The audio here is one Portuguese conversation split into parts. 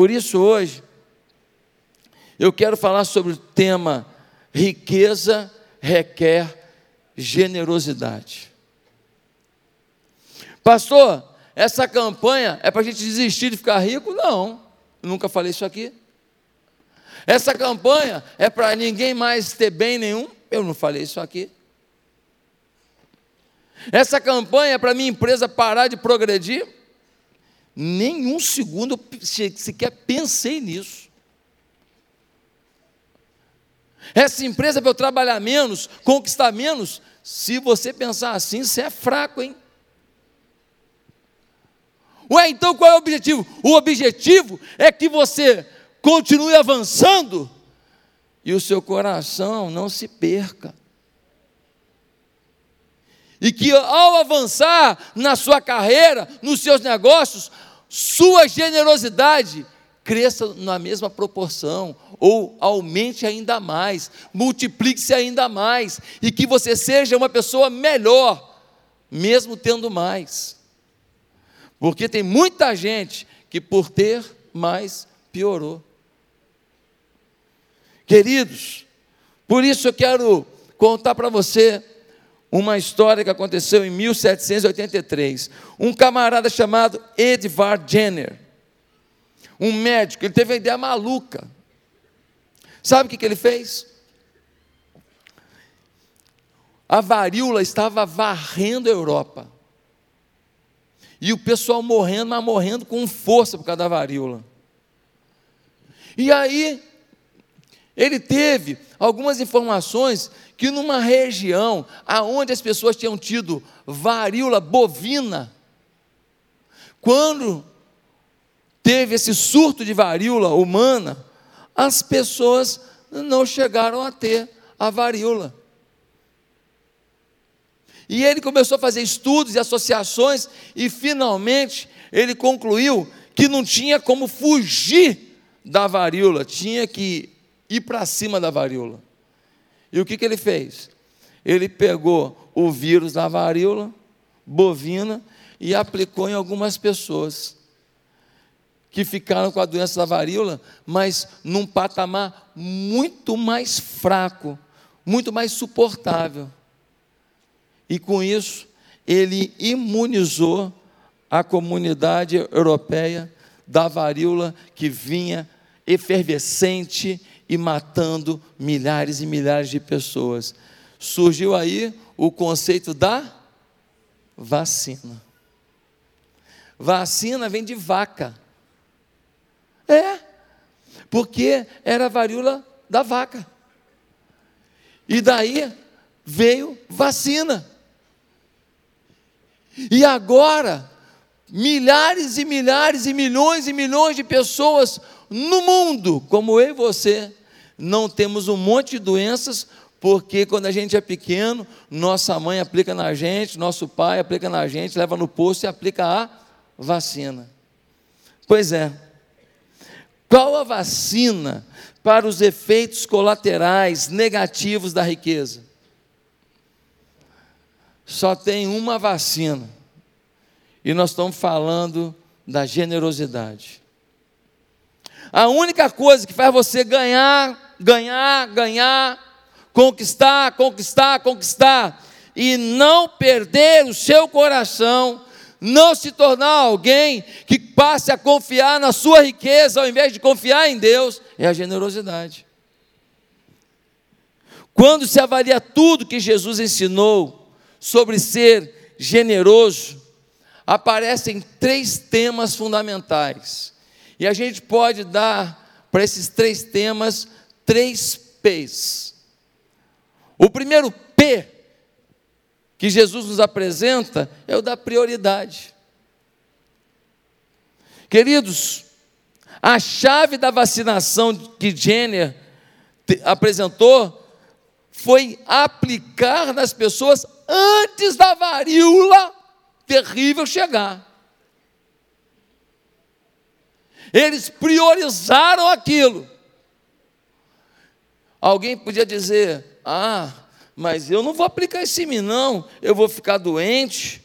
Por isso, hoje, eu quero falar sobre o tema riqueza requer generosidade. Pastor, essa campanha é para a gente desistir de ficar rico? Não, nunca falei isso aqui. Essa campanha é para ninguém mais ter bem nenhum? Eu não falei isso aqui. Essa campanha é para minha empresa parar de progredir? Nenhum segundo sequer pensei nisso. Essa empresa é para eu trabalhar menos, conquistar menos. Se você pensar assim, você é fraco, hein? Ué, então qual é o objetivo? O objetivo é que você continue avançando e o seu coração não se perca. E que ao avançar na sua carreira, nos seus negócios, sua generosidade cresça na mesma proporção, ou aumente ainda mais, multiplique-se ainda mais, e que você seja uma pessoa melhor, mesmo tendo mais. Porque tem muita gente que, por ter mais, piorou. Queridos, por isso eu quero contar para você uma história que aconteceu em 1783. Um camarada chamado Edvard Jenner um médico, ele teve uma ideia maluca. Sabe o que, ele fez? A varíola estava varrendo a Europa. E o pessoal morrendo, mas morrendo com força por causa da varíola. E aí, ele teve algumas informações que numa região aonde as pessoas tinham tido varíola bovina, quando teve esse surto de varíola humana, as pessoas não chegaram a ter a varíola. E ele começou a fazer estudos e associações, e finalmente ele concluiu que não tinha como fugir da varíola, tinha que ir para cima da varíola. E o que, que ele fez? Ele pegou o vírus da varíola bovina e aplicou em algumas pessoas que ficaram com a doença da varíola, mas num patamar muito mais fraco, muito mais suportável. E com isso, ele imunizou a comunidade europeia da varíola que vinha efervescente e matando milhares e milhares de pessoas. Surgiu aí o conceito da vacina. Vacina vem de vaca. É, porque era a varíola da vaca. E daí veio vacina. E agora, milhares e milhares e milhões e milhões de pessoas no mundo, como eu e você, não temos um monte de doenças, porque quando a gente é pequeno, nossa mãe aplica na gente, nosso pai aplica na gente, leva no posto e aplica a vacina. Pois é. Qual a vacina para os efeitos colaterais negativos da riqueza? Só tem uma vacina. E nós estamos falando da generosidade. A única coisa que faz você ganhar, ganhar, ganhar, conquistar, conquistar, conquistar e não perder o seu coração não se tornar alguém que passe a confiar na sua riqueza ao invés de confiar em Deus, é a generosidade. Quando se avalia tudo que Jesus ensinou sobre ser generoso, aparecem três temas fundamentais. E a gente pode dar para esses três temas três P's. O primeiro P que Jesus nos apresenta é o da prioridade. Queridos, a chave da vacinação que Jenner apresentou foi aplicar nas pessoas antes da varíola terrível chegar. Eles priorizaram aquilo. Alguém podia dizer: ah, mas eu não vou aplicar esse mim, não, eu vou ficar doente,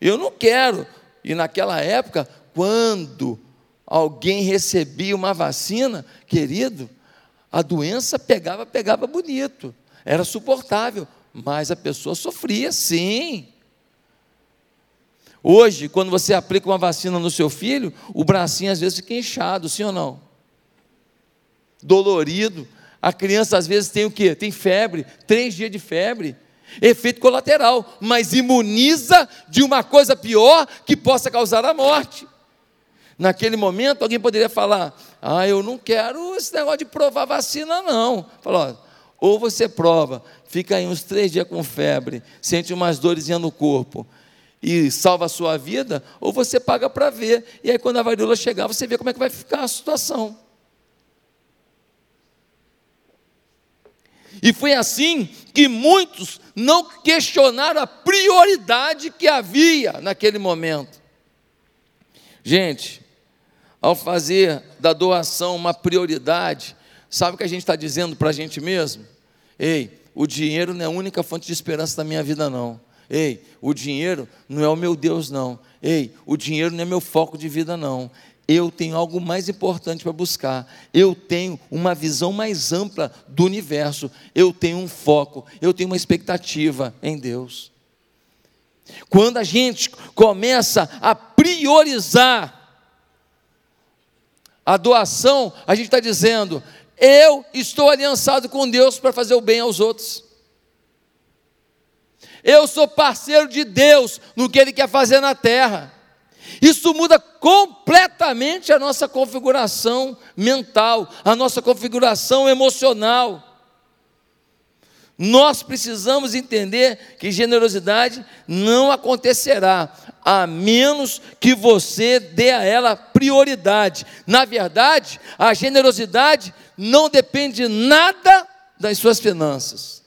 eu não quero. E naquela época, quando alguém recebia uma vacina, querido, a doença pegava, pegava bonito, era suportável, mas a pessoa sofria, sim. Hoje, quando você aplica uma vacina no seu filho, o bracinho às vezes fica inchado, sim ou não? Dolorido. A criança às vezes tem o quê? Tem febre, três dias de febre. Efeito colateral, mas imuniza de uma coisa pior que possa causar a morte. Naquele momento, alguém poderia falar: Ah, eu não quero esse negócio de provar vacina, não. Falou, ou você prova, fica aí uns três dias com febre, sente umas dores no corpo e salva a sua vida, ou você paga para ver. E aí, quando a varíola chegar, você vê como é que vai ficar a situação. E foi assim que muitos não questionaram a prioridade que havia naquele momento. Gente, ao fazer da doação uma prioridade, sabe o que a gente está dizendo para a gente mesmo? Ei, o dinheiro não é a única fonte de esperança da minha vida, não. Ei, o dinheiro não é o meu Deus, não. Ei, o dinheiro não é meu foco de vida, não. Eu tenho algo mais importante para buscar. Eu tenho uma visão mais ampla do universo. Eu tenho um foco. Eu tenho uma expectativa em Deus. Quando a gente começa a priorizar a doação, a gente está dizendo: eu estou aliançado com Deus para fazer o bem aos outros. Eu sou parceiro de Deus no que Ele quer fazer na terra. Isso muda completamente a nossa configuração mental, a nossa configuração emocional. Nós precisamos entender que generosidade não acontecerá a menos que você dê a ela prioridade. Na verdade, a generosidade não depende nada das suas finanças.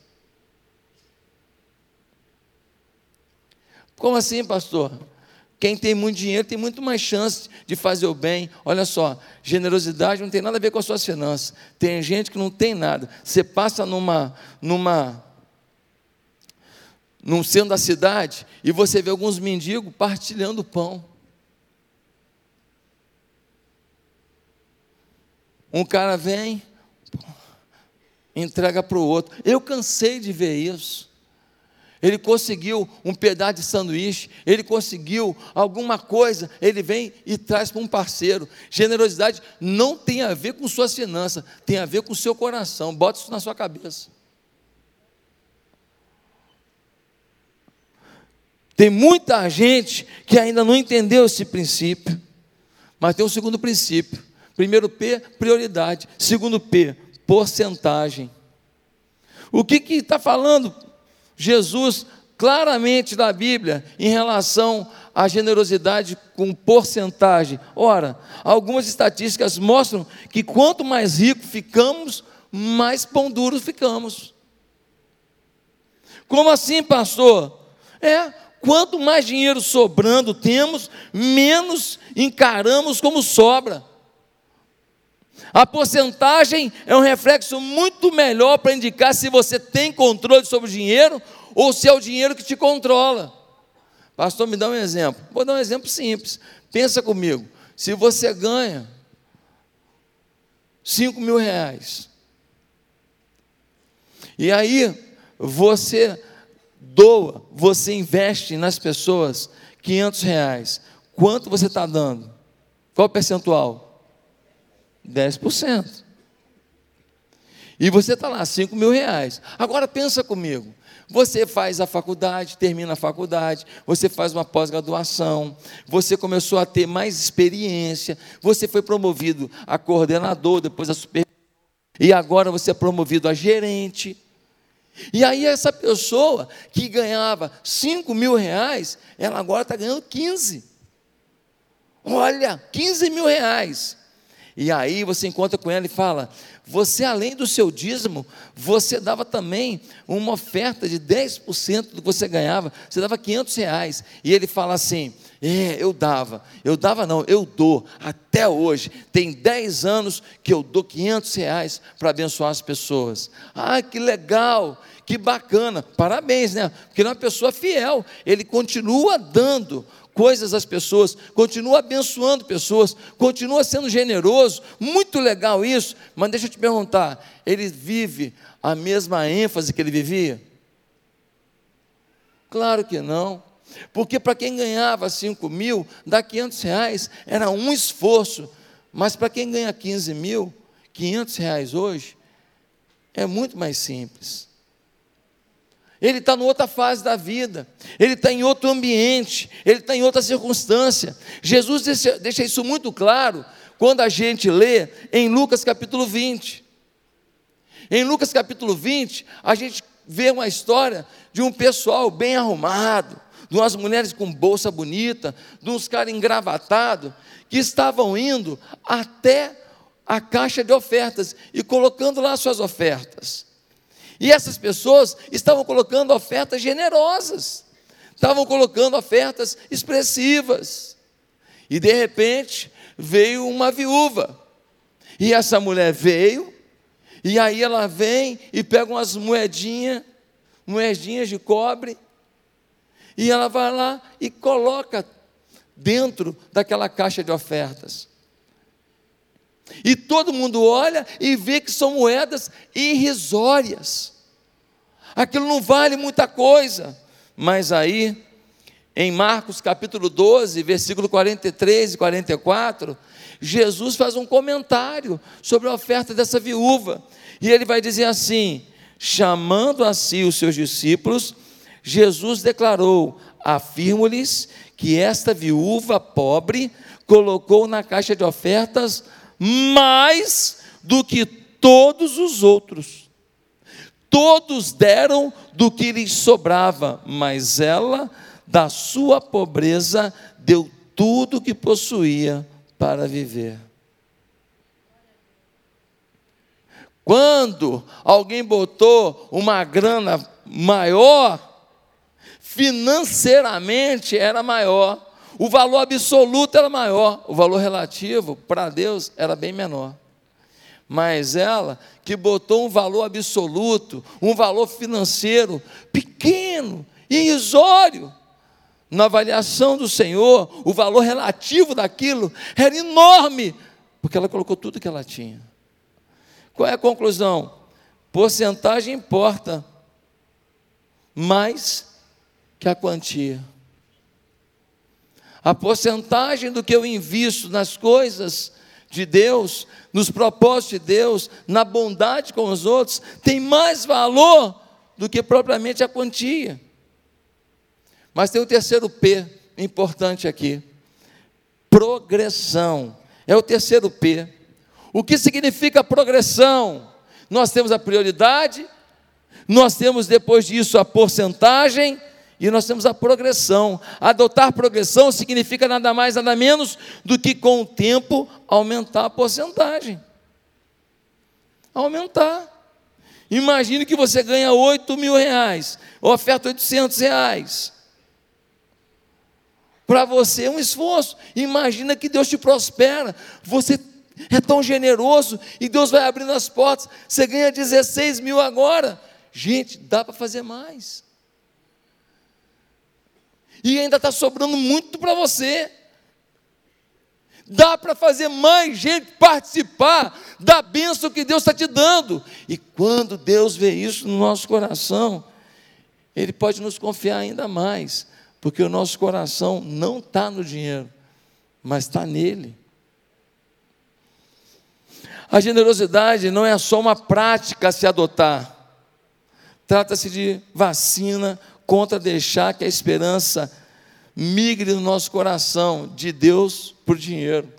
Como assim, pastor? Quem tem muito dinheiro tem muito mais chance de fazer o bem. Olha só, generosidade não tem nada a ver com as suas finanças. Tem gente que não tem nada. Você passa numa, numa, num centro da cidade e você vê alguns mendigos partilhando pão. Um cara vem, entrega para o outro. Eu cansei de ver isso ele conseguiu um pedaço de sanduíche, ele conseguiu alguma coisa, ele vem e traz para um parceiro. Generosidade não tem a ver com suas finanças, tem a ver com o seu coração. Bota isso na sua cabeça. Tem muita gente que ainda não entendeu esse princípio, mas tem um segundo princípio. Primeiro P, prioridade. Segundo P, porcentagem. O que está falando Jesus claramente na Bíblia em relação à generosidade com porcentagem. Ora, algumas estatísticas mostram que quanto mais rico ficamos, mais pão duro ficamos. Como assim, pastor? É, quanto mais dinheiro sobrando temos, menos encaramos como sobra. A porcentagem é um reflexo muito melhor para indicar se você tem controle sobre o dinheiro ou se é o dinheiro que te controla. Pastor, me dá um exemplo. Vou dar um exemplo simples. Pensa comigo. Se você ganha 5 mil reais, e aí você doa, você investe nas pessoas 500 reais, quanto você está dando? Qual o percentual? 10%. E você está lá, 5 mil reais. Agora pensa comigo. Você faz a faculdade, termina a faculdade, você faz uma pós-graduação, você começou a ter mais experiência, você foi promovido a coordenador, depois a super e agora você é promovido a gerente. E aí essa pessoa que ganhava 5 mil reais, ela agora está ganhando 15. Olha, 15 mil reais. E aí você encontra com ela e fala: Você, além do seu dízimo, você dava também uma oferta de 10% do que você ganhava, você dava 500 reais. E ele fala assim: É, eu dava, eu dava não, eu dou, até hoje. Tem 10 anos que eu dou 500 reais para abençoar as pessoas. Ah, que legal, que bacana, parabéns, né? Porque ele é uma pessoa fiel, ele continua dando coisas às pessoas, continua abençoando pessoas, continua sendo generoso, muito legal isso, mas deixa eu te perguntar: ele vive a mesma ênfase que ele vivia? Claro que não. Porque para quem ganhava 5 mil, dar 500 reais era um esforço. Mas para quem ganha 15 mil, 500 reais hoje, é muito mais simples. Ele está em outra fase da vida, ele está em outro ambiente, ele está em outra circunstância. Jesus deixa, deixa isso muito claro quando a gente lê em Lucas capítulo 20. Em Lucas capítulo 20, a gente vê uma história de um pessoal bem arrumado, de umas mulheres com bolsa bonita, de uns caras engravatados, que estavam indo até a caixa de ofertas e colocando lá suas ofertas. E essas pessoas estavam colocando ofertas generosas, estavam colocando ofertas expressivas. E de repente veio uma viúva. E essa mulher veio, e aí ela vem e pega umas moedinhas, moedinhas de cobre, e ela vai lá e coloca dentro daquela caixa de ofertas. E todo mundo olha e vê que são moedas irrisórias. Aquilo não vale muita coisa. Mas aí, em Marcos capítulo 12, versículo 43 e 44, Jesus faz um comentário sobre a oferta dessa viúva. E ele vai dizer assim: chamando a si os seus discípulos, Jesus declarou: Afirmo-lhes que esta viúva pobre colocou na caixa de ofertas mais do que todos os outros. Todos deram do que lhes sobrava, mas ela, da sua pobreza, deu tudo o que possuía para viver. Quando alguém botou uma grana maior, financeiramente era maior, o valor absoluto era maior, o valor relativo para Deus era bem menor. Mas ela que botou um valor absoluto, um valor financeiro pequeno, irrisório, na avaliação do Senhor, o valor relativo daquilo era enorme, porque ela colocou tudo que ela tinha. Qual é a conclusão? Porcentagem importa mais que a quantia. A porcentagem do que eu invisto nas coisas de Deus, nos propósitos de Deus, na bondade com os outros, tem mais valor do que propriamente a quantia. Mas tem o terceiro P importante aqui: progressão. É o terceiro P. O que significa progressão? Nós temos a prioridade, nós temos depois disso a porcentagem e nós temos a progressão. Adotar progressão significa nada mais, nada menos do que com o tempo aumentar a porcentagem. Aumentar. Imagine que você ganha 8 mil reais, oferta 800 reais. Para você é um esforço. Imagina que Deus te prospera. Você é tão generoso e Deus vai abrindo as portas. Você ganha 16 mil agora. Gente, dá para fazer mais. E ainda está sobrando muito para você. Dá para fazer mais gente participar da bênção que Deus está te dando. E quando Deus vê isso no nosso coração, Ele pode nos confiar ainda mais, porque o nosso coração não está no dinheiro, mas está nele. A generosidade não é só uma prática a se adotar, trata-se de vacina contra deixar que a esperança migre no nosso coração de Deus por dinheiro.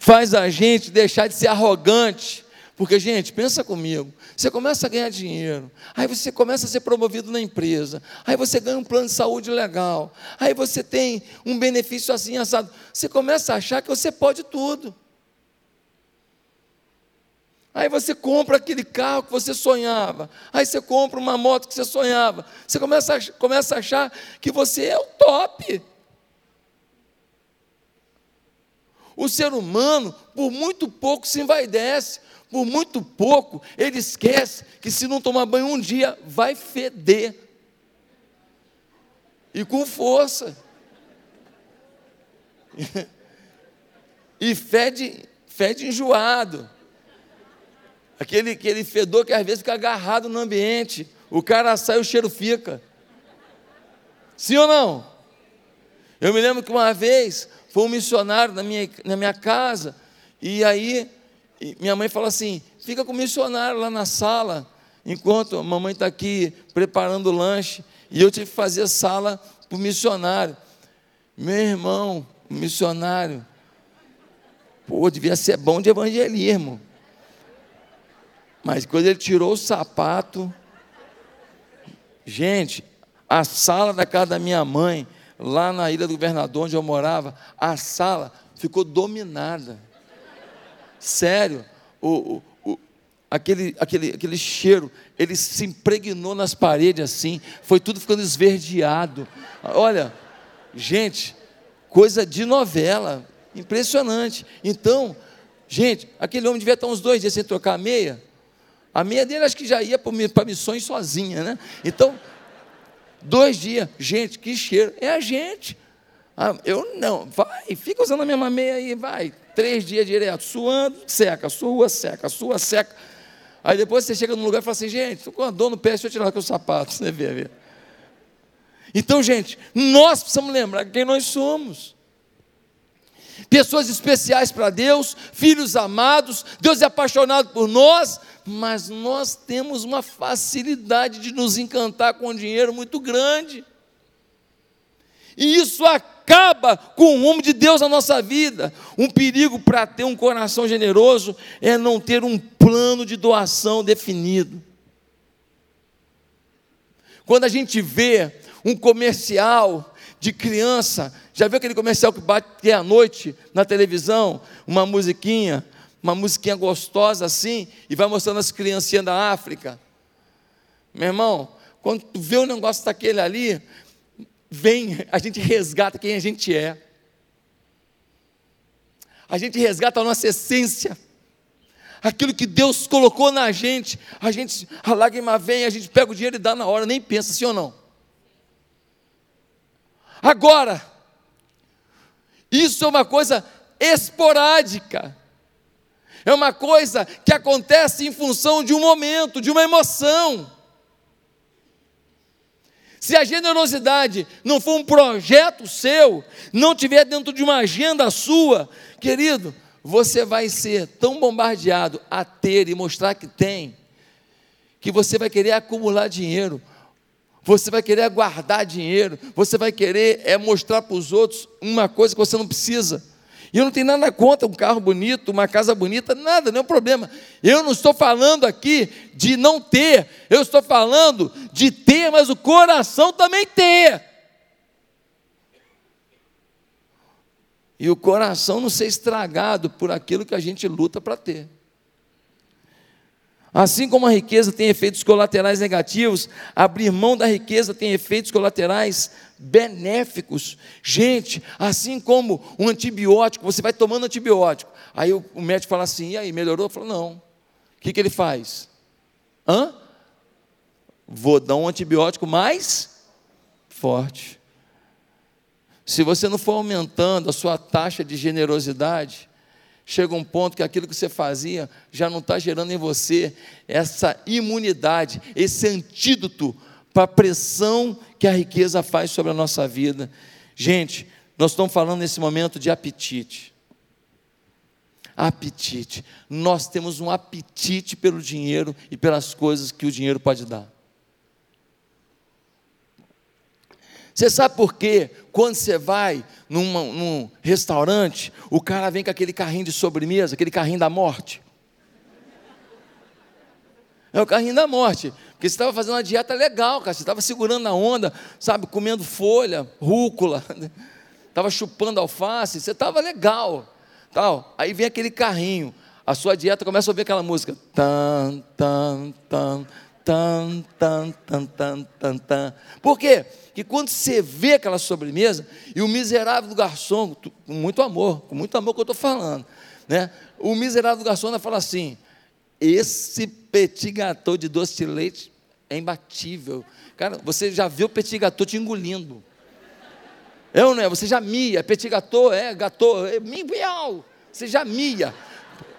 Faz a gente deixar de ser arrogante, porque, gente, pensa comigo. Você começa a ganhar dinheiro, aí você começa a ser promovido na empresa, aí você ganha um plano de saúde legal, aí você tem um benefício assim assado. Você começa a achar que você pode tudo. Aí você compra aquele carro que você sonhava. Aí você compra uma moto que você sonhava. Você começa a, começa a achar que você é o top. O ser humano, por muito pouco, se envaidece. Por muito pouco, ele esquece que se não tomar banho um dia, vai feder. E com força. e fede, fede enjoado. Aquele, aquele fedor que às vezes fica agarrado no ambiente. O cara sai, o cheiro fica. Sim ou não? Eu me lembro que uma vez foi um missionário na minha, na minha casa, e aí minha mãe falou assim: fica com o missionário lá na sala, enquanto a mamãe está aqui preparando o lanche, e eu tive que fazer sala para o missionário. Meu irmão, missionário, pô, devia ser bom de evangelismo. Mas quando ele tirou o sapato, gente, a sala da casa da minha mãe, lá na ilha do governador, onde eu morava, a sala ficou dominada. Sério, o, o, o, aquele, aquele, aquele cheiro, ele se impregnou nas paredes assim, foi tudo ficando esverdeado. Olha, gente, coisa de novela, impressionante. Então, gente, aquele homem devia estar uns dois dias sem trocar a meia. A meia dele acho que já ia para missões sozinha, né? Então, dois dias, gente, que cheiro. É a gente. Ah, eu não, vai, fica usando a mesma meia aí, vai. Três dias direto, suando, seca, sua, seca, sua, seca. Aí depois você chega num lugar e fala assim, gente, estou com uma dor no pé, deixa eu tirar aqui o sapato. Você vê, vê. Então, gente, nós precisamos lembrar quem nós somos pessoas especiais para Deus, filhos amados, Deus é apaixonado por nós, mas nós temos uma facilidade de nos encantar com dinheiro muito grande. E isso acaba com o rumo de Deus na nossa vida. Um perigo para ter um coração generoso é não ter um plano de doação definido. Quando a gente vê um comercial de criança. Já viu aquele comercial que bate à noite na televisão? Uma musiquinha, uma musiquinha gostosa assim, e vai mostrando as criancinhas da África. Meu irmão, quando tu vê o negócio daquele ali, vem, a gente resgata quem a gente é. A gente resgata a nossa essência. Aquilo que Deus colocou na gente, a gente, a lágrima vem, a gente pega o dinheiro e dá na hora, nem pensa, sim ou não? Agora, isso é uma coisa esporádica, é uma coisa que acontece em função de um momento, de uma emoção. Se a generosidade não for um projeto seu, não tiver dentro de uma agenda sua, querido, você vai ser tão bombardeado a ter e mostrar que tem, que você vai querer acumular dinheiro você vai querer guardar dinheiro, você vai querer é, mostrar para os outros uma coisa que você não precisa. E eu não tenho nada contra um carro bonito, uma casa bonita, nada, nenhum problema. Eu não estou falando aqui de não ter, eu estou falando de ter, mas o coração também ter. E o coração não ser estragado por aquilo que a gente luta para ter. Assim como a riqueza tem efeitos colaterais negativos, abrir mão da riqueza tem efeitos colaterais benéficos. Gente, assim como um antibiótico, você vai tomando antibiótico. Aí o, médico fala assim: e aí, melhorou? Fala, não. O que, que ele faz? Hã? Vou dar um antibiótico mais forte. Se você não for aumentando a sua taxa de generosidade, chega um ponto que aquilo que você fazia já não está gerando em você essa imunidade, esse antídoto para a pressão que a riqueza faz sobre a nossa vida. Gente, nós estamos falando nesse momento de apetite. Apetite. Nós temos um apetite pelo dinheiro e pelas coisas que o dinheiro pode dar. Você sabe por quê? Quando você vai numa, num restaurante, o cara vem com aquele carrinho de sobremesa, aquele carrinho da morte. É o carrinho da morte. Porque você estava fazendo uma dieta legal, cara. Você estava segurando a onda, sabe, comendo folha, rúcula, estava chupando alface, você estava legal. Tal. Aí vem aquele carrinho. A sua dieta começa a ouvir aquela música. Tan, tan, tan, tan, tan, tan, tan, tan, tan. Por quê? que quando você vê aquela sobremesa, e o miserável do garçom, com muito amor, com muito amor que eu estou falando, né? o miserável do garçom fala assim: esse petit gâteau de doce de leite é imbatível. Cara, você já viu o petit gâteau te engolindo. É ou não é? Você já mia, petit gâteau, é, gâteau, é, miau, você já mia.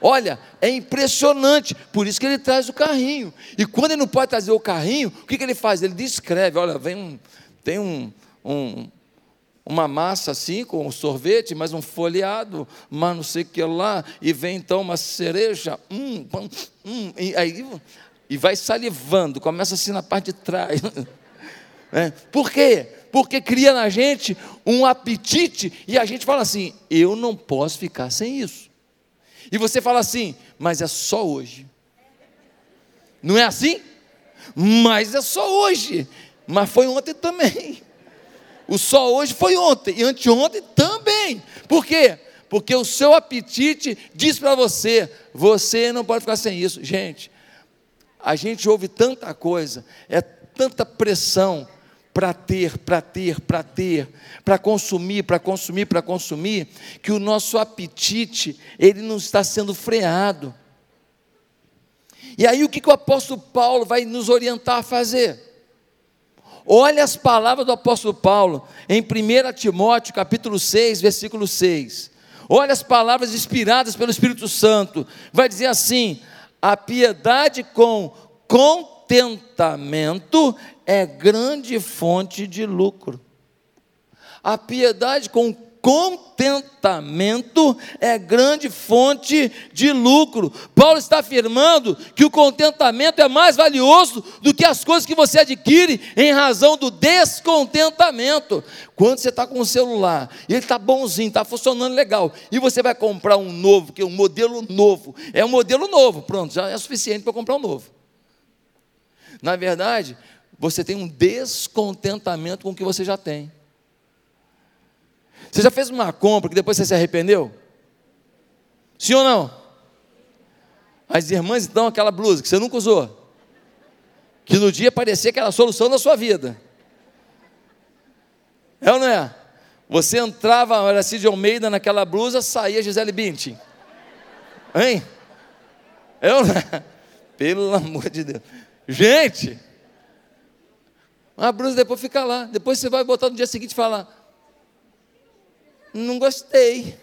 Olha, é impressionante, por isso que ele traz o carrinho. E quando ele não pode trazer o carrinho, o que, que ele faz? Ele descreve: olha, vem um, tem um, um, uma massa assim, com um sorvete, mais um folheado, mas não sei o que lá, e vem então uma cereja, hum, hum, e aí e vai salivando, começa assim na parte de trás. É. Por quê? Porque cria na gente um apetite e a gente fala assim: eu não posso ficar sem isso. E você fala assim, mas é só hoje. Não é assim? Mas é só hoje. Mas foi ontem também. O só hoje foi ontem e anteontem também. Por quê? Porque o seu apetite diz para você: você não pode ficar sem isso. Gente, a gente ouve tanta coisa, é tanta pressão para ter, para ter, para ter, para consumir, para consumir, para consumir, que o nosso apetite, ele não está sendo freado. E aí o que, que o apóstolo Paulo vai nos orientar a fazer? Olha as palavras do apóstolo Paulo em 1 Timóteo capítulo 6, versículo 6. Olha as palavras inspiradas pelo Espírito Santo. Vai dizer assim: a piedade com contentamento é grande fonte de lucro. A piedade com contentamento é grande fonte de lucro. Paulo está afirmando que o contentamento é mais valioso do que as coisas que você adquire em razão do descontentamento. Quando você está com o celular e ele está bonzinho, está funcionando legal, e você vai comprar um novo, que é um modelo novo, é um modelo novo, pronto, já é suficiente para comprar um novo. Na verdade, você tem um descontentamento com o que você já tem. Você já fez uma compra que depois você se arrependeu? Sim ou não? As irmãs dão aquela blusa que você nunca usou, que no dia parecia que era a solução da sua vida. É ou não é? Você entrava, era Cid Almeida naquela blusa, saía Gisele Bündchen. Hein? É ou não é? Pelo amor de Deus. Gente, a blusa depois fica lá. Depois você vai botar no dia seguinte e falar: Não gostei.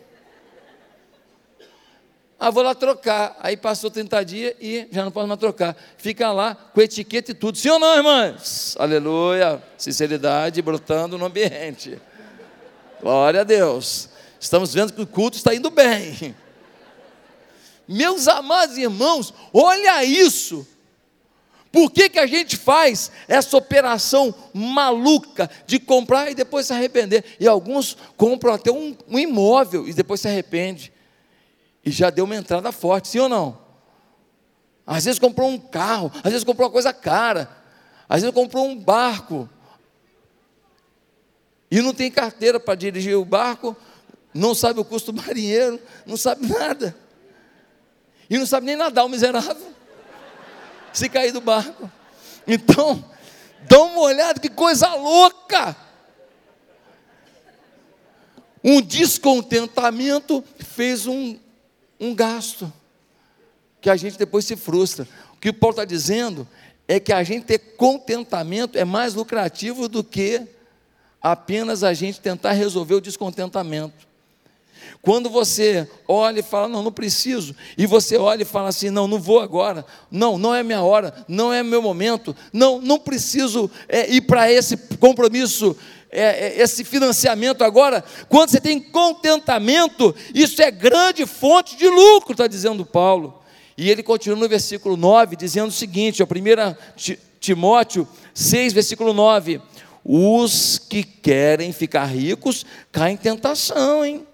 Ah, vou lá trocar. Aí passou 30 dias e já não posso mais trocar. Fica lá com etiqueta e tudo. Sim ou não, irmãs? Aleluia. Sinceridade brotando no ambiente. Glória a Deus. Estamos vendo que o culto está indo bem. Meus amados irmãos, olha isso. Por que, que a gente faz essa operação maluca de comprar e depois se arrepender? E alguns compram até um, um imóvel e depois se arrepende. E já deu uma entrada forte, sim ou não? Às vezes comprou um carro, às vezes comprou uma coisa cara, às vezes comprou um barco. E não tem carteira para dirigir o barco, não sabe o custo do marinheiro, não sabe nada. E não sabe nem nadar, o miserável se cair do barco. Então, dá uma olhada, que coisa louca! Um descontentamento fez um, um gasto, que a gente depois se frustra. O que o Paulo está dizendo é que a gente ter contentamento é mais lucrativo do que apenas a gente tentar resolver o descontentamento. Quando você olha e fala, não, não preciso, e você olha e fala assim, não, não vou agora, não, não é minha hora, não é meu momento, não, não preciso é, ir para esse compromisso, é, é, esse financiamento agora. Quando você tem contentamento, isso é grande fonte de lucro, está dizendo Paulo. E ele continua no versículo 9, dizendo o seguinte, a 1 Timóteo 6, versículo 9: Os que querem ficar ricos caem em tentação, hein?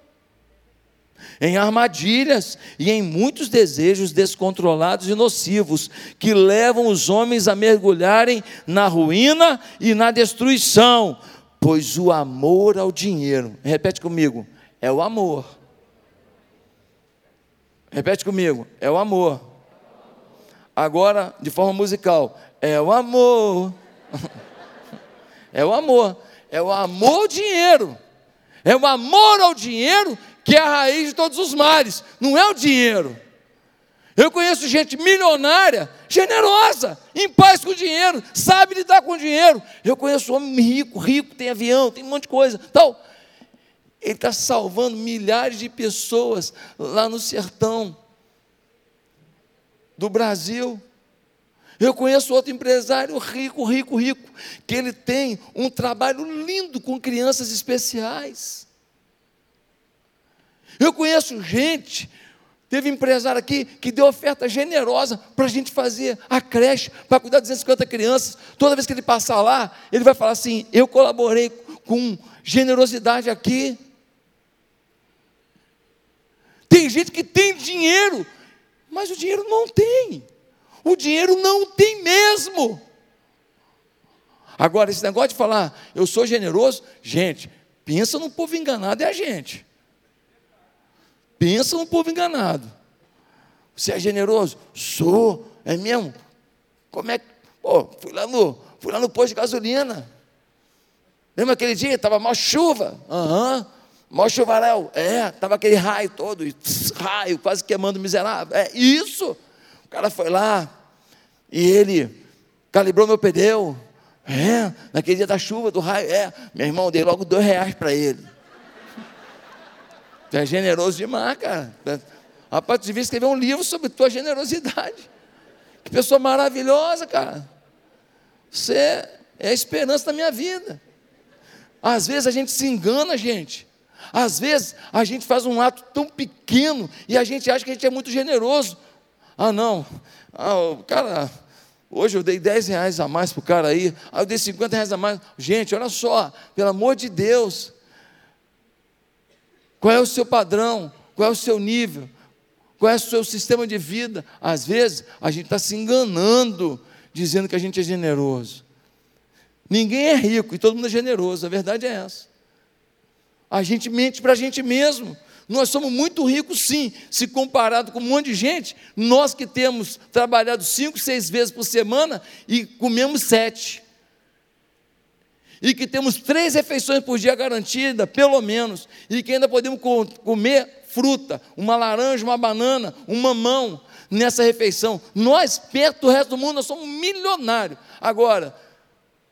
Em armadilhas e em muitos desejos descontrolados e nocivos, que levam os homens a mergulharem na ruína e na destruição, pois o amor ao dinheiro, repete comigo, é o amor. Repete comigo, é o amor. Agora, de forma musical, é o amor. é o amor. É o amor ao dinheiro. É o amor ao dinheiro que é a raiz de todos os males, não é o dinheiro. Eu conheço gente milionária, generosa, em paz com o dinheiro, sabe lidar com o dinheiro. Eu conheço homem rico, rico, tem avião, tem um monte de coisa. Então, Ele está salvando milhares de pessoas lá no sertão do Brasil. Eu conheço outro empresário rico, rico, rico, que ele tem um trabalho lindo com crianças especiais. Eu conheço gente, teve empresário aqui que deu oferta generosa para a gente fazer a creche, para cuidar de 250 crianças. Toda vez que ele passar lá, ele vai falar assim: Eu colaborei com generosidade aqui. Tem gente que tem dinheiro, mas o dinheiro não tem. O dinheiro não tem mesmo. Agora, esse negócio de falar, eu sou generoso, gente, pensa no povo enganado, é a gente. Pensa no povo enganado. Você é generoso? Sou, é mesmo? Como é que. Pô, fui lá no, fui lá no posto de gasolina. Lembra aquele dia? Estava mal chuva. Aham. Uhum. Mó chuvaréu. É, estava aquele raio todo, raio, quase queimando miserável. É isso. O cara foi lá e ele calibrou meu pneu. É, naquele dia da chuva, do raio. É, meu irmão, dei logo dois reais para ele. Tu é generoso demais, cara. Rapaz, tu devia escrever um livro sobre tua generosidade. Que pessoa maravilhosa, cara. Você é a esperança da minha vida. Às vezes a gente se engana, gente. Às vezes a gente faz um ato tão pequeno e a gente acha que a gente é muito generoso. Ah, não. Ah, cara, hoje eu dei 10 reais a mais para o cara aí. Ah, eu dei 50 reais a mais. Gente, olha só, pelo amor de Deus. Qual é o seu padrão? Qual é o seu nível? Qual é o seu sistema de vida? Às vezes a gente está se enganando, dizendo que a gente é generoso. Ninguém é rico e todo mundo é generoso, a verdade é essa. A gente mente para a gente mesmo. Nós somos muito ricos, sim, se comparado com um monte de gente. Nós que temos trabalhado cinco, seis vezes por semana e comemos sete e que temos três refeições por dia garantida, pelo menos, e que ainda podemos comer fruta, uma laranja, uma banana, um mamão nessa refeição. Nós, perto do resto do mundo, nós somos milionários. Agora,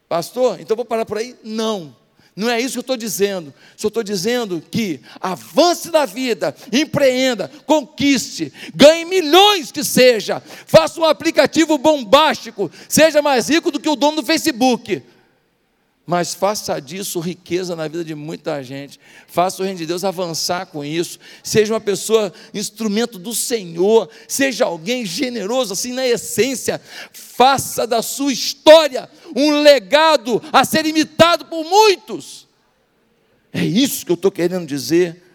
pastor, então vou parar por aí? Não. Não é isso que eu estou dizendo. Só estou dizendo que avance na vida, empreenda, conquiste, ganhe milhões que seja, faça um aplicativo bombástico, seja mais rico do que o dono do Facebook mas faça disso riqueza na vida de muita gente. Faça o reino de Deus avançar com isso. Seja uma pessoa instrumento do Senhor, seja alguém generoso assim na essência. Faça da sua história um legado a ser imitado por muitos. É isso que eu estou querendo dizer.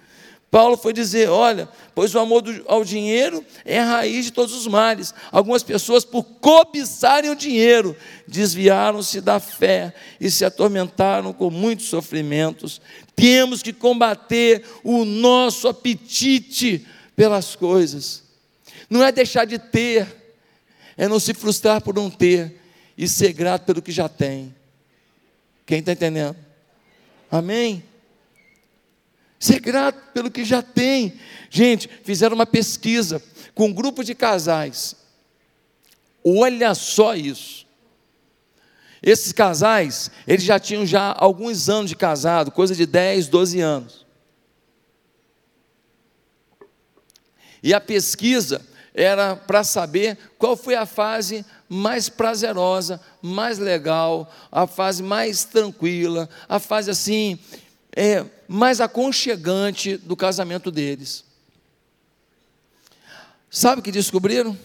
Paulo foi dizer: olha, pois o amor ao dinheiro é a raiz de todos os males. Algumas pessoas, por cobiçarem o dinheiro, desviaram-se da fé e se atormentaram com muitos sofrimentos. Temos que combater o nosso apetite pelas coisas. Não é deixar de ter, é não se frustrar por não ter e ser grato pelo que já tem. Quem está entendendo? Amém? Ser grato pelo que já tem. Gente, fizeram uma pesquisa com um grupo de casais. Olha só isso. Esses casais, eles já tinham já alguns anos de casado, coisa de 10, 12 anos. E a pesquisa era para saber qual foi a fase mais prazerosa, mais legal, a fase mais tranquila, a fase assim é, mais aconchegante do casamento deles. Sabe o que descobriram?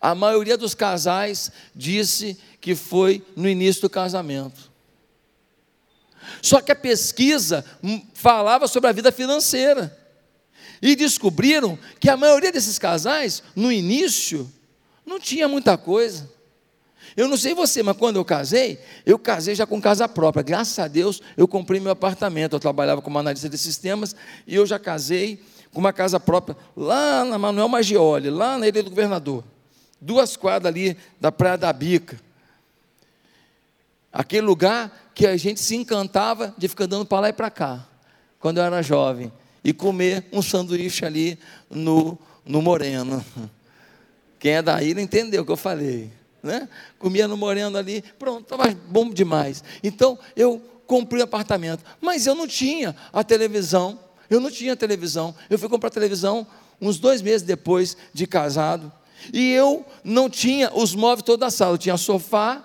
A maioria dos casais disse que foi no início do casamento. Só que a pesquisa falava sobre a vida financeira. E descobriram que a maioria desses casais, no início, não tinha muita coisa. Eu não sei você, mas quando eu casei, eu casei já com casa própria. Graças a Deus, eu comprei meu apartamento. Eu trabalhava como analista de sistemas e eu já casei com uma casa própria lá na Manuel Magioli, lá na Ilha do Governador. Duas quadras ali da Praia da Bica. Aquele lugar que a gente se encantava de ficar dando para lá e para cá, quando eu era jovem, e comer um sanduíche ali no, no Moreno. Quem é da ilha entendeu o que eu falei né? Comia no moreno ali, pronto, estava bom demais. Então eu comprei um apartamento. Mas eu não tinha a televisão. Eu não tinha televisão. Eu fui comprar televisão uns dois meses depois de casado. E eu não tinha os móveis toda a sala. Eu tinha sofá,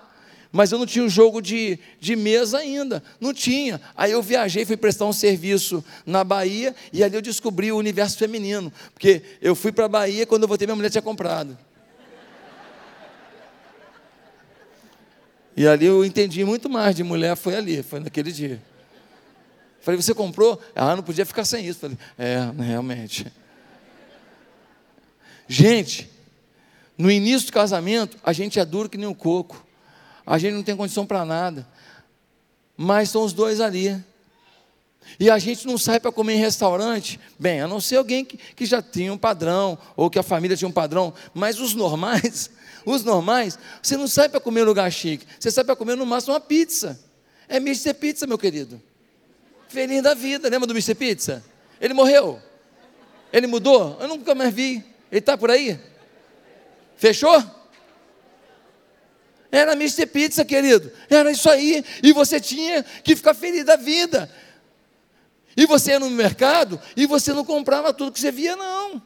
mas eu não tinha um jogo de, de mesa ainda. Não tinha. Aí eu viajei, fui prestar um serviço na Bahia e ali eu descobri o universo feminino. Porque eu fui para a Bahia quando eu voltei, minha mulher tinha comprado. E ali eu entendi muito mais de mulher, foi ali, foi naquele dia. Falei, você comprou? Ah, não podia ficar sem isso. Falei, é, realmente. Gente, no início do casamento, a gente é duro que nem um coco. A gente não tem condição para nada. Mas são os dois ali. E a gente não sai para comer em restaurante, bem, a não ser alguém que, que já tinha um padrão, ou que a família tinha um padrão, mas os normais, os normais, você não sai para comer em lugar chique, você sai para comer no máximo uma pizza. É Mr. Pizza, meu querido. Feliz da vida, lembra do Mr. Pizza? Ele morreu? Ele mudou? Eu nunca mais vi. Ele está por aí? Fechou? Era Mr. Pizza, querido. Era isso aí. E você tinha que ficar feliz da vida. E você ia no mercado e você não comprava tudo que você via, não.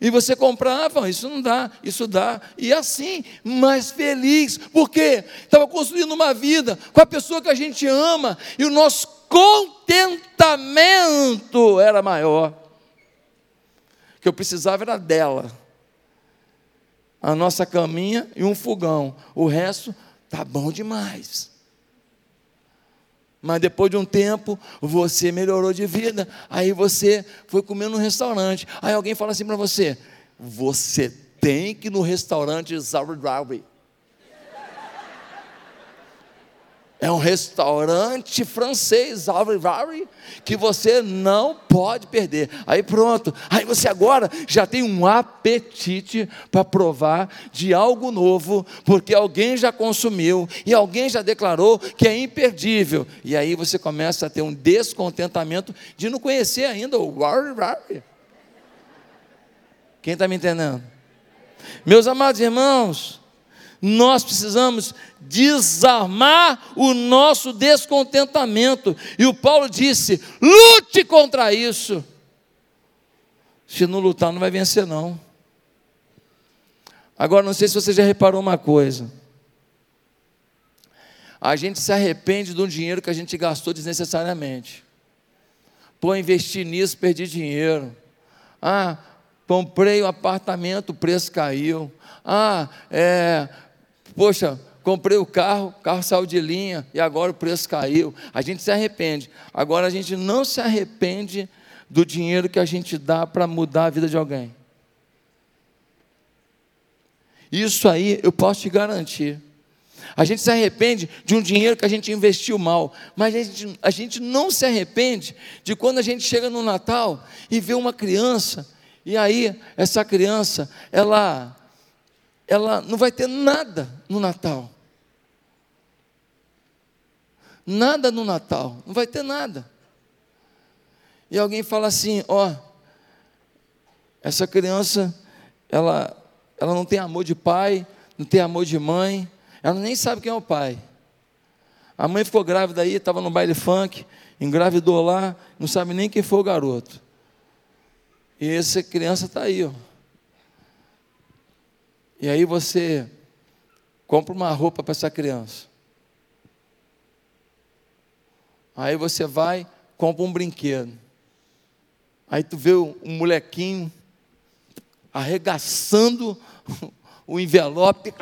E você comprava, isso não dá, isso dá. E assim, mais feliz, porque estava construindo uma vida com a pessoa que a gente ama, e o nosso contentamento era maior. O que eu precisava era dela. A nossa caminha e um fogão. O resto tá bom demais. Mas depois de um tempo, você melhorou de vida. Aí você foi comer no restaurante. Aí alguém fala assim para você: Você tem que ir no restaurante Zarawi. É um restaurante francês, que você não pode perder. Aí pronto, aí você agora já tem um apetite para provar de algo novo, porque alguém já consumiu e alguém já declarou que é imperdível. E aí você começa a ter um descontentamento de não conhecer ainda o Quem está me entendendo? Meus amados irmãos, nós precisamos desarmar o nosso descontentamento. E o Paulo disse: lute contra isso. Se não lutar, não vai vencer, não. Agora, não sei se você já reparou uma coisa. A gente se arrepende do dinheiro que a gente gastou desnecessariamente. Pô, investir nisso, perdi dinheiro. Ah, comprei o um apartamento, o preço caiu. Ah, é, Poxa, comprei o carro, o carro saiu de linha e agora o preço caiu. A gente se arrepende. Agora a gente não se arrepende do dinheiro que a gente dá para mudar a vida de alguém. Isso aí eu posso te garantir. A gente se arrepende de um dinheiro que a gente investiu mal, mas a gente, a gente não se arrepende de quando a gente chega no Natal e vê uma criança, e aí essa criança, ela ela não vai ter nada no Natal. Nada no Natal, não vai ter nada. E alguém fala assim: ó, essa criança, ela, ela não tem amor de pai, não tem amor de mãe, ela nem sabe quem é o pai. A mãe ficou grávida aí, estava no baile funk, engravidou lá, não sabe nem quem foi o garoto. E essa criança está aí, ó. E aí você compra uma roupa para essa criança. Aí você vai, compra um brinquedo. Aí tu vê um molequinho arregaçando o envelope,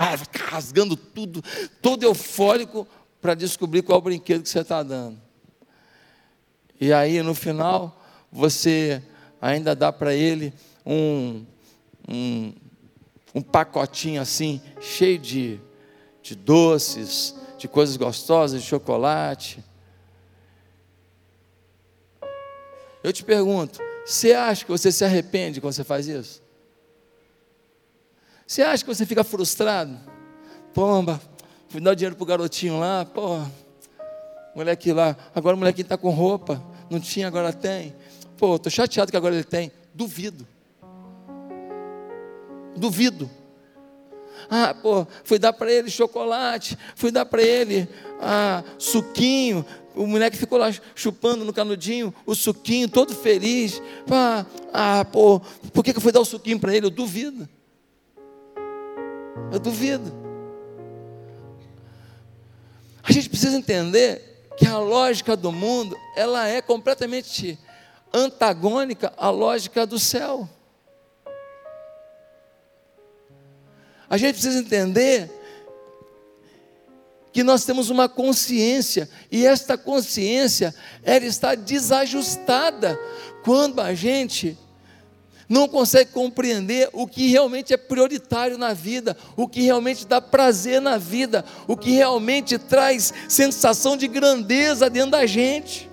rasgando tudo, todo eufórico para descobrir qual brinquedo que você está dando. E aí no final você ainda dá para ele um, um um pacotinho assim, cheio de, de doces, de coisas gostosas, de chocolate. Eu te pergunto, você acha que você se arrepende quando você faz isso? Você acha que você fica frustrado? Pomba, fui dar dinheiro para o garotinho lá, pô, moleque lá, agora o molequinho está com roupa, não tinha, agora tem. Pô, estou chateado que agora ele tem. Duvido. Duvido. Ah, pô, fui dar para ele chocolate, fui dar para ele ah, suquinho. O moleque ficou lá chupando no canudinho o suquinho, todo feliz. Ah, ah pô, por que eu fui dar o suquinho para ele? Eu duvido. Eu duvido. A gente precisa entender que a lógica do mundo, ela é completamente antagônica à lógica do céu. A gente precisa entender que nós temos uma consciência e esta consciência ela está desajustada quando a gente não consegue compreender o que realmente é prioritário na vida, o que realmente dá prazer na vida, o que realmente traz sensação de grandeza dentro da gente.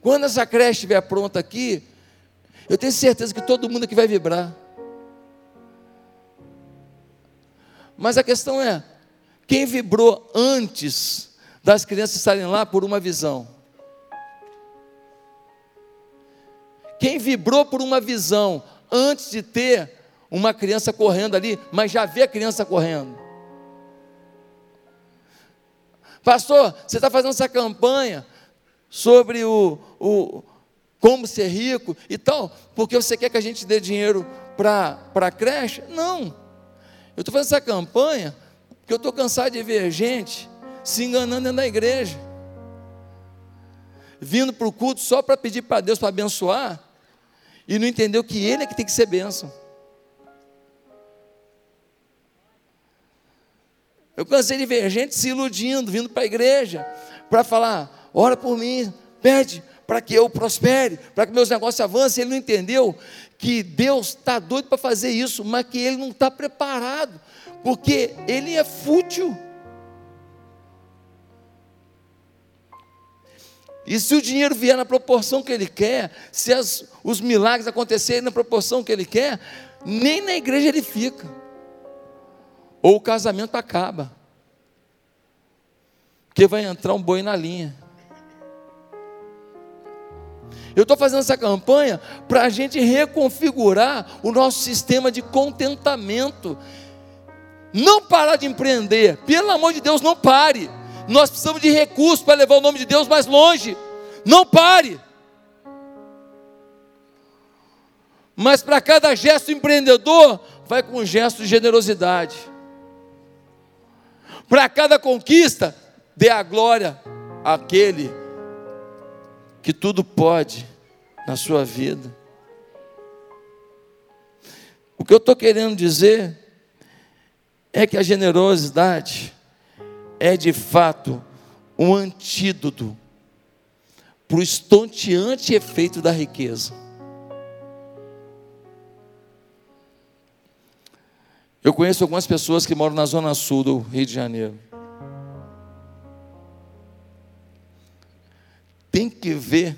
Quando essa creche estiver pronta aqui, eu tenho certeza que todo mundo aqui vai vibrar. Mas a questão é: quem vibrou antes das crianças estarem lá por uma visão? Quem vibrou por uma visão antes de ter uma criança correndo ali, mas já vê a criança correndo? Pastor, você está fazendo essa campanha sobre o, o como ser rico e tal, porque você quer que a gente dê dinheiro para a creche? Não. Eu estou fazendo essa campanha porque eu estou cansado de ver gente se enganando dentro da igreja, vindo para o culto só para pedir para Deus para abençoar, e não entendeu que Ele é que tem que ser bênção. Eu cansei de ver gente se iludindo, vindo para a igreja, para falar: ora por mim, pede, para que eu prospere, para que meus negócios avancem. Ele não entendeu que Deus está doido para fazer isso, mas que ele não está preparado, porque ele é fútil. E se o dinheiro vier na proporção que ele quer, se as, os milagres acontecerem na proporção que ele quer, nem na igreja ele fica, ou o casamento acaba, porque vai entrar um boi na linha. Eu estou fazendo essa campanha para a gente reconfigurar o nosso sistema de contentamento. Não parar de empreender, pelo amor de Deus, não pare. Nós precisamos de recursos para levar o nome de Deus mais longe. Não pare. Mas para cada gesto empreendedor, vai com um gesto de generosidade. Para cada conquista, dê a glória àquele que tudo pode na sua vida. O que eu estou querendo dizer é que a generosidade é de fato um antídoto para o estonteante efeito da riqueza. Eu conheço algumas pessoas que moram na zona sul do Rio de Janeiro. Tem que ver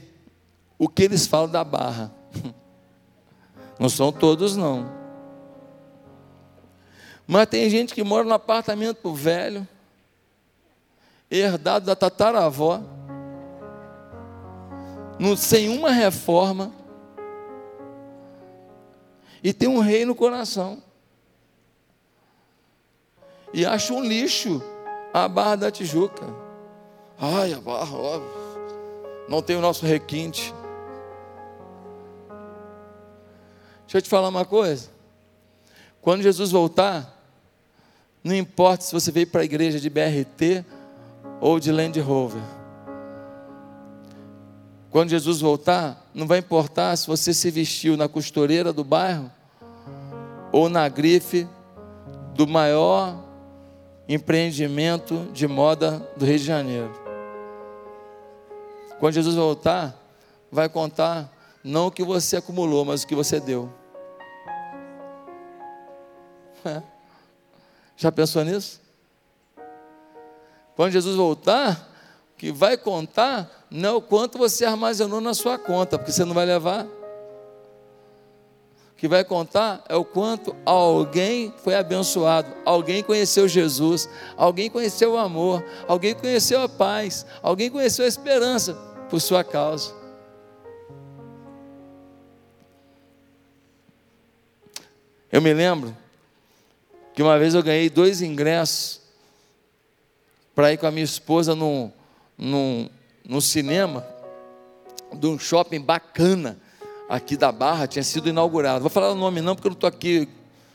o que eles falam da barra. Não são todos, não. Mas tem gente que mora no apartamento velho, herdado da tataravó, sem uma reforma, e tem um rei no coração. E acha um lixo a Barra da Tijuca. Ai, a Barra, ó, não tem o nosso requinte. Deixa eu te falar uma coisa. Quando Jesus voltar, não importa se você veio para a igreja de BRT ou de Land Rover. Quando Jesus voltar, não vai importar se você se vestiu na costureira do bairro ou na grife do maior empreendimento de moda do Rio de Janeiro. Quando Jesus voltar, vai contar não o que você acumulou, mas o que você deu. É. Já pensou nisso? Quando Jesus voltar, o que vai contar não é o quanto você armazenou na sua conta, porque você não vai levar. Que vai contar é o quanto alguém foi abençoado, alguém conheceu Jesus, alguém conheceu o amor, alguém conheceu a paz, alguém conheceu a esperança por sua causa. Eu me lembro que uma vez eu ganhei dois ingressos para ir com a minha esposa num, num, num cinema de um shopping bacana aqui da Barra, tinha sido inaugurado. Vou falar o nome não, porque eu não estou aqui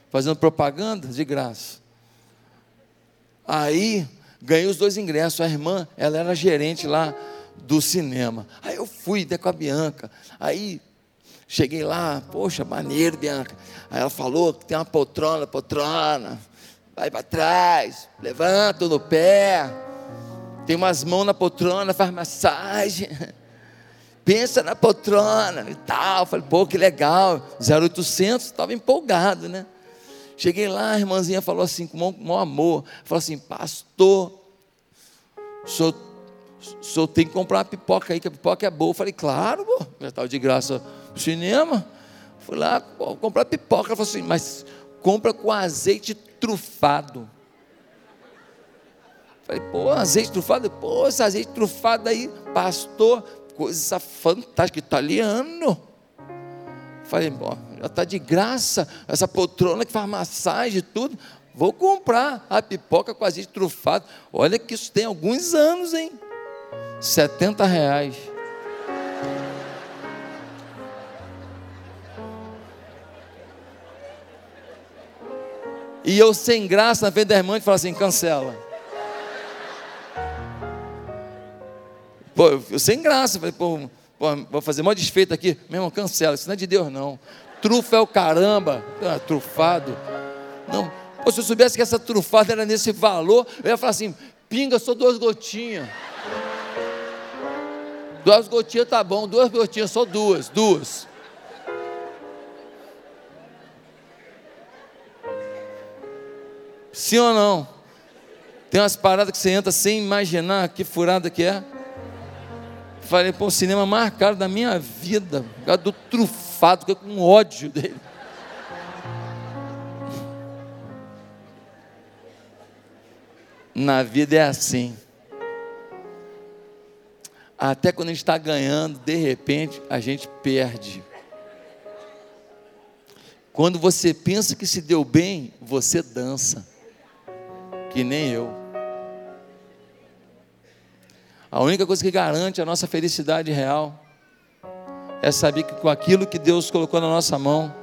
fazendo propaganda de graça. Aí ganhei os dois ingressos. A irmã, ela era gerente lá do cinema. Aí eu fui até com a Bianca. Aí cheguei lá, poxa, maneiro, Bianca. Aí ela falou que tem uma poltrona, poltrona. Vai para trás, levanta no pé. Tem umas mãos na poltrona, faz massagem. Pensa na poltrona e tal. Falei, pô, que legal. 0800, estava empolgado, né? Cheguei lá, a irmãzinha falou assim, com o maior amor: falou assim, pastor, o senhor tem que comprar uma pipoca aí, que a pipoca é boa. Eu falei, claro, pô, já estava de graça no cinema. Fui lá comprar pipoca. Ela falou assim, mas compra com azeite trufado. Falei, pô, azeite trufado? Pô, esse azeite trufado aí, pastor, coisa fantástica, italiano. Falei, bom, já está de graça, essa poltrona que faz massagem e tudo. Vou comprar a pipoca com azeite. Olha que isso tem alguns anos, hein? 70 reais. E eu sem graça na frente da irmã e falo assim, cancela. Pô, eu sem graça, falei, pô, pô, vou fazer mó desfeito aqui. Meu irmão, cancela, isso não é de Deus não. Trufa é o caramba, ah, trufado. Não, pô, se eu soubesse que essa trufada era nesse valor, eu ia falar assim, pinga só duas gotinhas. Duas gotinhas tá bom, duas gotinhas, só duas, duas. Sim ou não? Tem umas paradas que você entra sem imaginar que furada que é. Falei, pô, o cinema mais caro da minha vida, por causa do trufado, que eu com ódio dele. Na vida é assim. Até quando a gente está ganhando, de repente a gente perde. Quando você pensa que se deu bem, você dança que nem eu. A única coisa que garante a nossa felicidade real é saber que com aquilo que Deus colocou na nossa mão,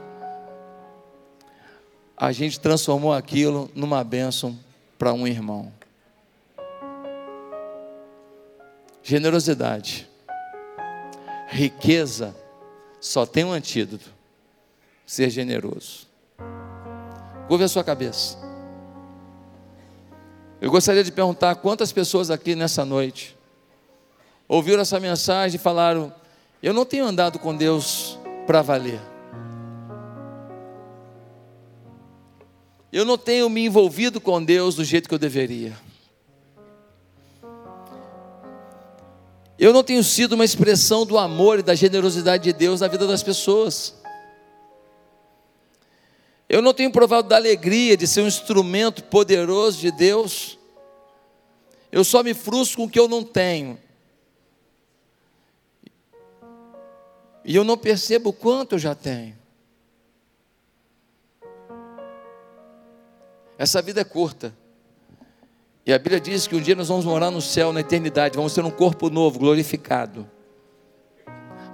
a gente transformou aquilo numa bênção para um irmão. Generosidade, riqueza, só tem um antídoto: ser generoso. Curva a sua cabeça. Eu gostaria de perguntar quantas pessoas aqui nessa noite ouviram essa mensagem e falaram: Eu não tenho andado com Deus para valer. Eu não tenho me envolvido com Deus do jeito que eu deveria. Eu não tenho sido uma expressão do amor e da generosidade de Deus na vida das pessoas. Eu não tenho provado da alegria de ser um instrumento poderoso de Deus. Eu só me frustro com o que eu não tenho. E eu não percebo quanto eu já tenho. Essa vida é curta. E a Bíblia diz que um dia nós vamos morar no céu, na eternidade, vamos ter um corpo novo, glorificado.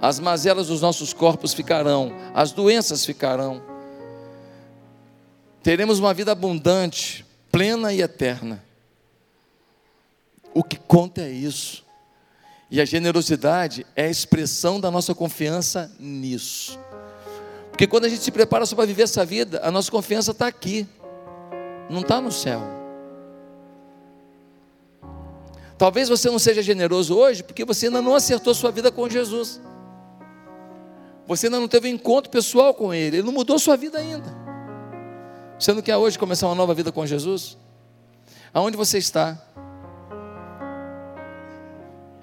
As mazelas dos nossos corpos ficarão, as doenças ficarão teremos uma vida abundante, plena e eterna. O que conta é isso. E a generosidade é a expressão da nossa confiança nisso. Porque quando a gente se prepara só para viver essa vida, a nossa confiança está aqui, não está no céu. Talvez você não seja generoso hoje porque você ainda não acertou sua vida com Jesus. Você ainda não teve um encontro pessoal com Ele, Ele não mudou sua vida ainda. Você não quer hoje começar uma nova vida com Jesus? Aonde você está?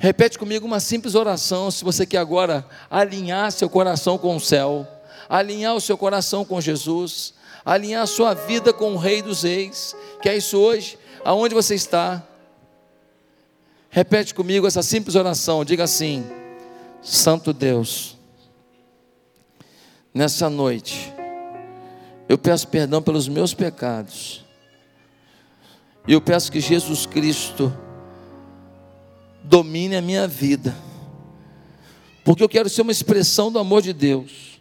Repete comigo uma simples oração, se você quer agora alinhar seu coração com o céu, alinhar o seu coração com Jesus, alinhar a sua vida com o Rei dos Reis. Quer isso hoje? Aonde você está? Repete comigo essa simples oração, diga assim: Santo Deus, nessa noite, Eu peço perdão pelos meus pecados. E eu peço que Jesus Cristo domine a minha vida. Porque eu quero ser uma expressão do amor de Deus.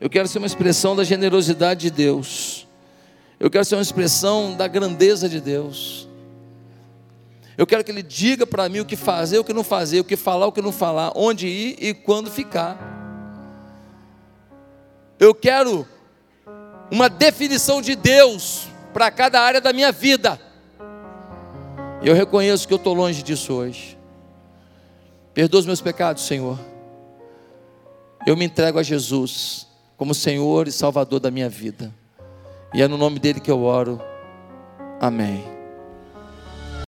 Eu quero ser uma expressão da generosidade de Deus. Eu quero ser uma expressão da grandeza de Deus. Eu quero que Ele diga para mim o que fazer, o que não fazer, o que falar, o que não falar, onde ir e quando ficar. Eu quero uma definição de Deus para cada área da minha vida. Eu reconheço que eu estou longe disso hoje. Perdoa os meus pecados, Senhor. Eu me entrego a Jesus como Senhor e Salvador da minha vida. E é no nome dele que eu oro. Amém.